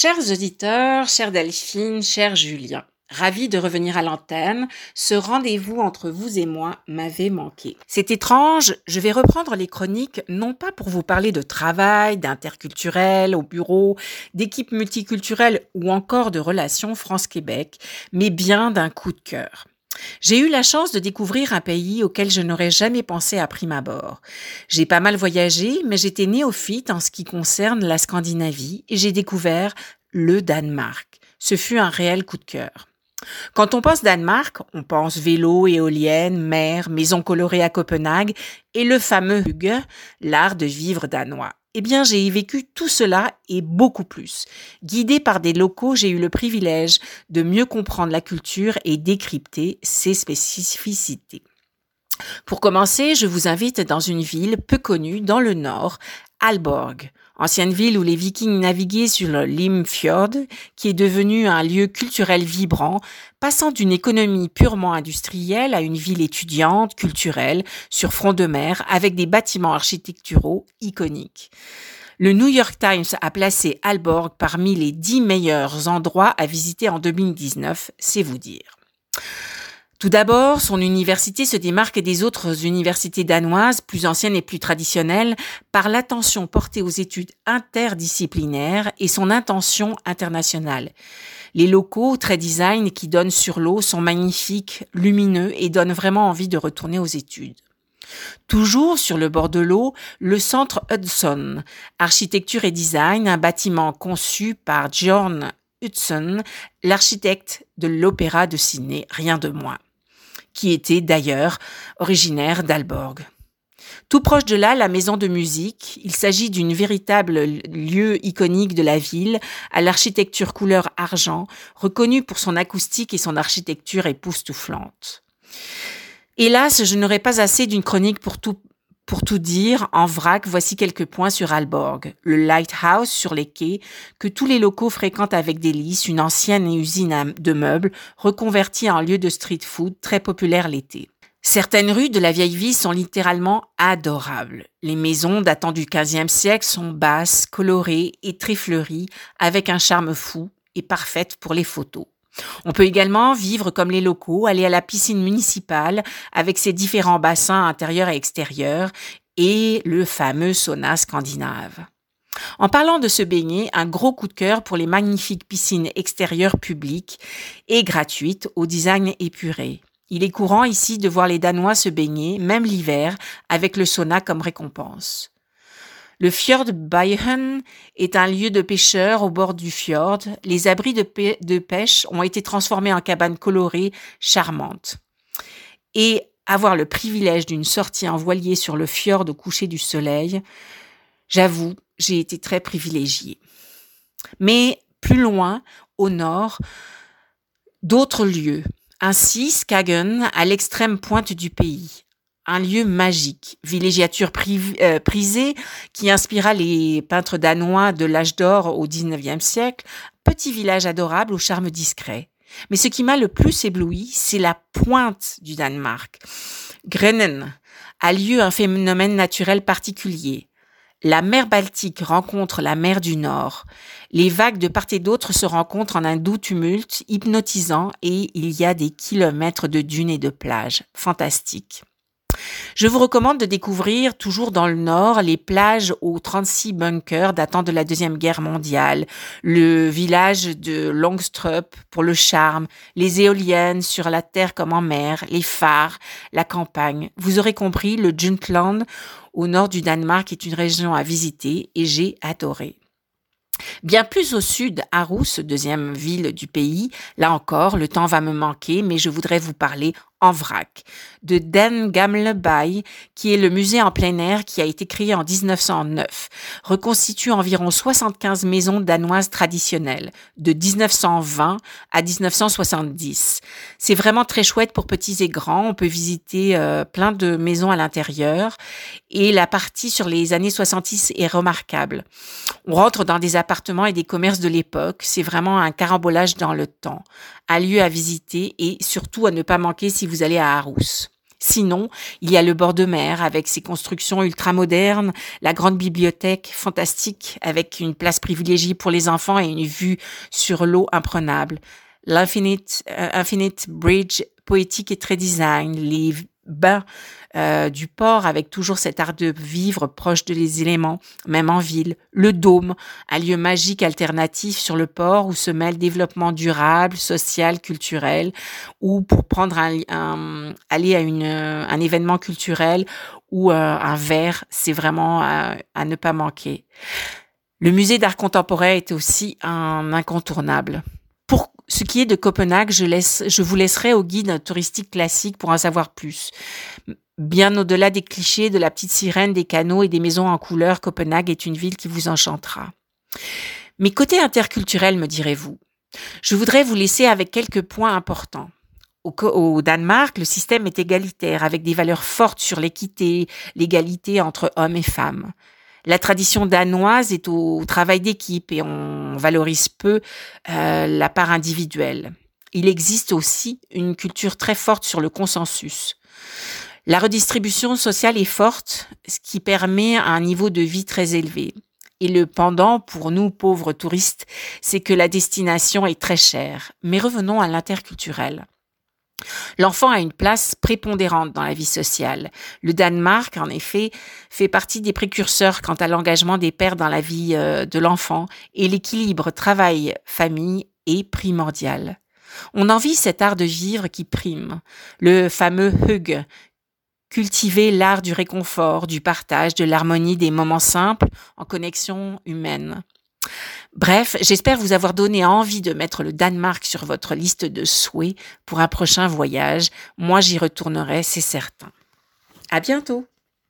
Chers auditeurs, chère Delphine, cher Julien, ravi de revenir à l'antenne, ce rendez-vous entre vous et moi m'avait manqué. C'est étrange, je vais reprendre les chroniques non pas pour vous parler de travail, d'interculturel au bureau, d'équipes multiculturelles ou encore de relations France-Québec, mais bien d'un coup de cœur. J'ai eu la chance de découvrir un pays auquel je n'aurais jamais pensé à prime abord. J'ai pas mal voyagé, mais j'étais néophyte en ce qui concerne la Scandinavie et j'ai découvert le Danemark. Ce fut un réel coup de cœur. Quand on pense Danemark, on pense vélo, éolienne, mer, maison colorée à Copenhague et le fameux Hygge, l'art de vivre danois. Eh bien, j'ai vécu tout cela et beaucoup plus. Guidé par des locaux, j'ai eu le privilège de mieux comprendre la culture et décrypter ses spécificités. Pour commencer, je vous invite dans une ville peu connue dans le nord, Alborg, ancienne ville où les Vikings naviguaient sur le Limfjord, qui est devenu un lieu culturel vibrant, passant d'une économie purement industrielle à une ville étudiante, culturelle, sur front de mer, avec des bâtiments architecturaux iconiques. Le New York Times a placé Alborg parmi les dix meilleurs endroits à visiter en 2019, c'est vous dire. Tout d'abord, son université se démarque des autres universités danoises, plus anciennes et plus traditionnelles, par l'attention portée aux études interdisciplinaires et son intention internationale. Les locaux très design qui donnent sur l'eau sont magnifiques, lumineux et donnent vraiment envie de retourner aux études. Toujours sur le bord de l'eau, le centre Hudson, architecture et design, un bâtiment conçu par John Hudson, l'architecte de l'opéra de Sydney, rien de moins qui était d'ailleurs originaire d'Alborg. Tout proche de là, la maison de musique. Il s'agit d'une véritable lieu iconique de la ville, à l'architecture couleur argent, reconnue pour son acoustique et son architecture époustouflante. Hélas, je n'aurai pas assez d'une chronique pour tout pour tout dire, en vrac, voici quelques points sur Alborg. Le Lighthouse sur les quais, que tous les locaux fréquentent avec délice, une ancienne usine de meubles reconvertie en lieu de street food très populaire l'été. Certaines rues de la vieille ville sont littéralement adorables. Les maisons datant du XVe siècle sont basses, colorées et très fleuries, avec un charme fou et parfaites pour les photos. On peut également vivre comme les locaux, aller à la piscine municipale avec ses différents bassins intérieurs et extérieurs et le fameux sauna scandinave. En parlant de se baigner, un gros coup de cœur pour les magnifiques piscines extérieures publiques et gratuites au design épuré. Il est courant ici de voir les Danois se baigner, même l'hiver, avec le sauna comme récompense. Le fjord Bayhen est un lieu de pêcheurs au bord du fjord. Les abris de, pêche ont été transformés en cabanes colorées, charmantes. Et avoir le privilège d'une sortie en voilier sur le fjord au coucher du soleil, j'avoue, j'ai été très privilégiée. Mais plus loin, au nord, d'autres lieux. Ainsi, Skagen, à l'extrême pointe du pays un lieu magique, villégiature euh, prisée qui inspira les peintres danois de l'âge d'or au XIXe siècle, petit village adorable au charme discret. Mais ce qui m'a le plus ébloui, c'est la pointe du Danemark. Grenen a lieu un phénomène naturel particulier. La mer Baltique rencontre la mer du Nord. Les vagues de part et d'autre se rencontrent en un doux tumulte hypnotisant et il y a des kilomètres de dunes et de plages. Fantastique. Je vous recommande de découvrir, toujours dans le nord, les plages aux 36 bunkers datant de la Deuxième Guerre mondiale, le village de Longstrup pour le charme, les éoliennes sur la terre comme en mer, les phares, la campagne. Vous aurez compris, le Juntland au nord du Danemark est une région à visiter et j'ai adoré. Bien plus au sud, Aarhus, deuxième ville du pays, là encore, le temps va me manquer, mais je voudrais vous parler en vrac, de Den Gamle Bay, qui est le musée en plein air qui a été créé en 1909, reconstitue environ 75 maisons danoises traditionnelles, de 1920 à 1970. C'est vraiment très chouette pour petits et grands, on peut visiter euh, plein de maisons à l'intérieur, et la partie sur les années 70 est remarquable. On rentre dans des appartements et des commerces de l'époque, c'est vraiment un carambolage dans le temps, un lieu à visiter et surtout à ne pas manquer si vous allez à Aarhus. Sinon, il y a le bord de mer avec ses constructions ultramodernes, la grande bibliothèque fantastique avec une place privilégiée pour les enfants et une vue sur l'eau imprenable, l'Infinite euh, Bridge poétique et très design, les bains euh, du port avec toujours cet art de vivre proche de les éléments, même en ville, le dôme, un lieu magique alternatif sur le port où se mêle développement durable, social, culturel, ou pour prendre un, aller à une, un événement culturel ou euh, un verre, c'est vraiment à, à ne pas manquer. Le musée d'art contemporain est aussi un incontournable. Ce qui est de Copenhague, je vous laisserai au guide touristique classique pour en savoir plus. Bien au-delà des clichés de la petite sirène, des canaux et des maisons en couleur, Copenhague est une ville qui vous enchantera. Mais côté interculturel, me direz-vous, je voudrais vous laisser avec quelques points importants. Au, au, Danemark, le système est égalitaire, avec des valeurs fortes sur l'équité, l'égalité entre hommes et femmes. La tradition danoise est au travail d'équipe et on valorise peu euh, la part individuelle. Il existe aussi une culture très forte sur le consensus. La redistribution sociale est forte, ce qui permet un niveau de vie très élevé. Et le pendant, pour nous pauvres touristes, c'est que la destination est très chère. Mais revenons à l'interculturel. L'enfant a une place prépondérante dans la vie sociale. Le Danemark, en effet, fait partie des précurseurs quant à l'engagement des pères dans la vie euh, de l'enfant et l'équilibre travail-famille est primordial. On envie cet art de vivre qui prime, le fameux hug, cultiver l'art du réconfort, du partage, de l'harmonie des moments simples en connexion humaine. Bref, j'espère vous avoir donné envie de mettre le Danemark sur votre liste de souhaits pour un prochain voyage. Moi, j'y retournerai, c'est certain. À bientôt!